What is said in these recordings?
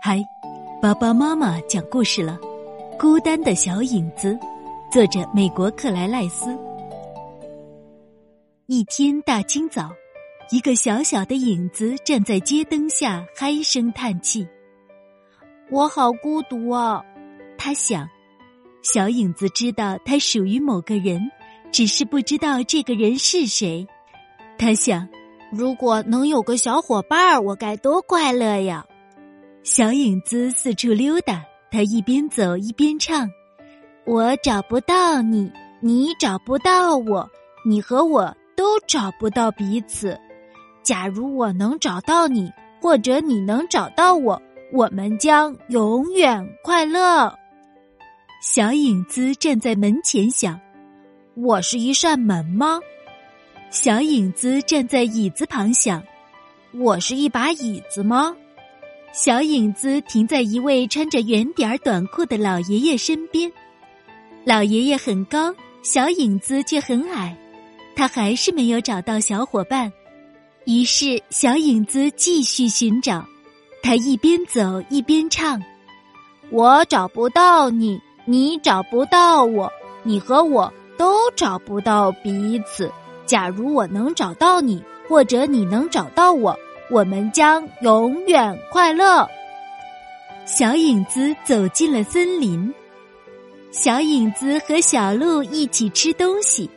嗨，爸爸妈妈讲故事了，《孤单的小影子》，作者美国克莱赖斯。一天大清早，一个小小的影子站在街灯下，唉声叹气：“我好孤独啊！”他想。小影子知道他属于某个人，只是不知道这个人是谁。他想。如果能有个小伙伴儿，我该多快乐呀！小影子四处溜达，他一边走一边唱：“我找不到你，你找不到我，你和我都找不到彼此。假如我能找到你，或者你能找到我，我们将永远快乐。”小影子站在门前想：“我是一扇门吗？”小影子站在椅子旁想：“我是一把椅子吗？”小影子停在一位穿着圆点短裤的老爷爷身边。老爷爷很高，小影子却很矮，他还是没有找到小伙伴。于是，小影子继续寻找。他一边走一边唱：“我找不到你，你找不到我，你和我都找不到彼此。”假如我能找到你，或者你能找到我，我们将永远快乐。小影子走进了森林，小影子和小鹿一起吃东西，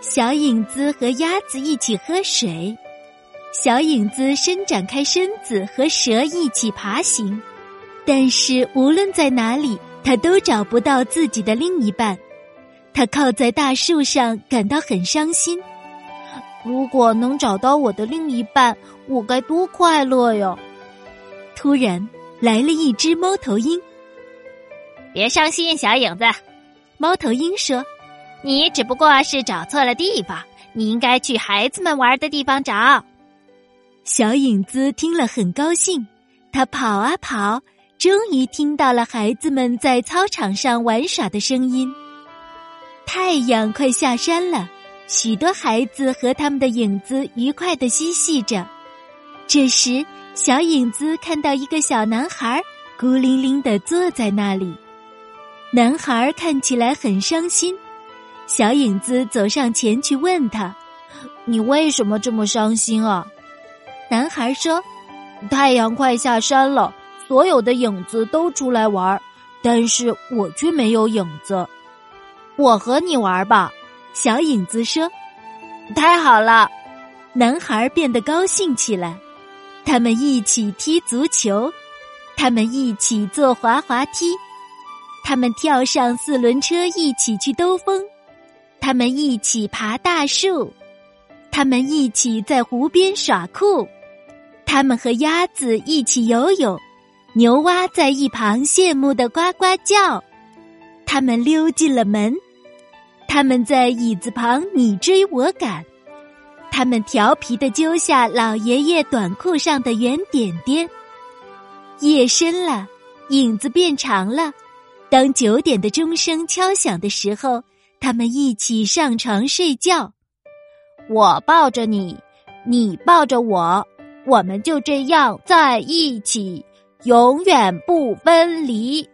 小影子和鸭子一起喝水，小影子伸展开身子和蛇一起爬行。但是无论在哪里，他都找不到自己的另一半。他靠在大树上，感到很伤心。如果能找到我的另一半，我该多快乐哟！突然来了一只猫头鹰。别伤心，小影子。猫头鹰说：“你只不过是找错了地方，你应该去孩子们玩的地方找。”小影子听了很高兴，他跑啊跑，终于听到了孩子们在操场上玩耍的声音。太阳快下山了。许多孩子和他们的影子愉快的嬉戏着。这时，小影子看到一个小男孩孤零零的坐在那里。男孩看起来很伤心。小影子走上前去问他：“你为什么这么伤心啊？”男孩说：“太阳快下山了，所有的影子都出来玩，但是我却没有影子。我和你玩吧。”小影子说：“太好了！”男孩变得高兴起来。他们一起踢足球，他们一起坐滑滑梯，他们跳上四轮车一起去兜风，他们一起爬大树，他们一起在湖边耍酷，他们和鸭子一起游泳，牛蛙在一旁羡慕的呱呱叫。他们溜进了门。他们在椅子旁你追我赶，他们调皮的揪下老爷爷短裤上的圆点点。夜深了，影子变长了。当九点的钟声敲响的时候，他们一起上床睡觉。我抱着你，你抱着我，我们就这样在一起，永远不分离。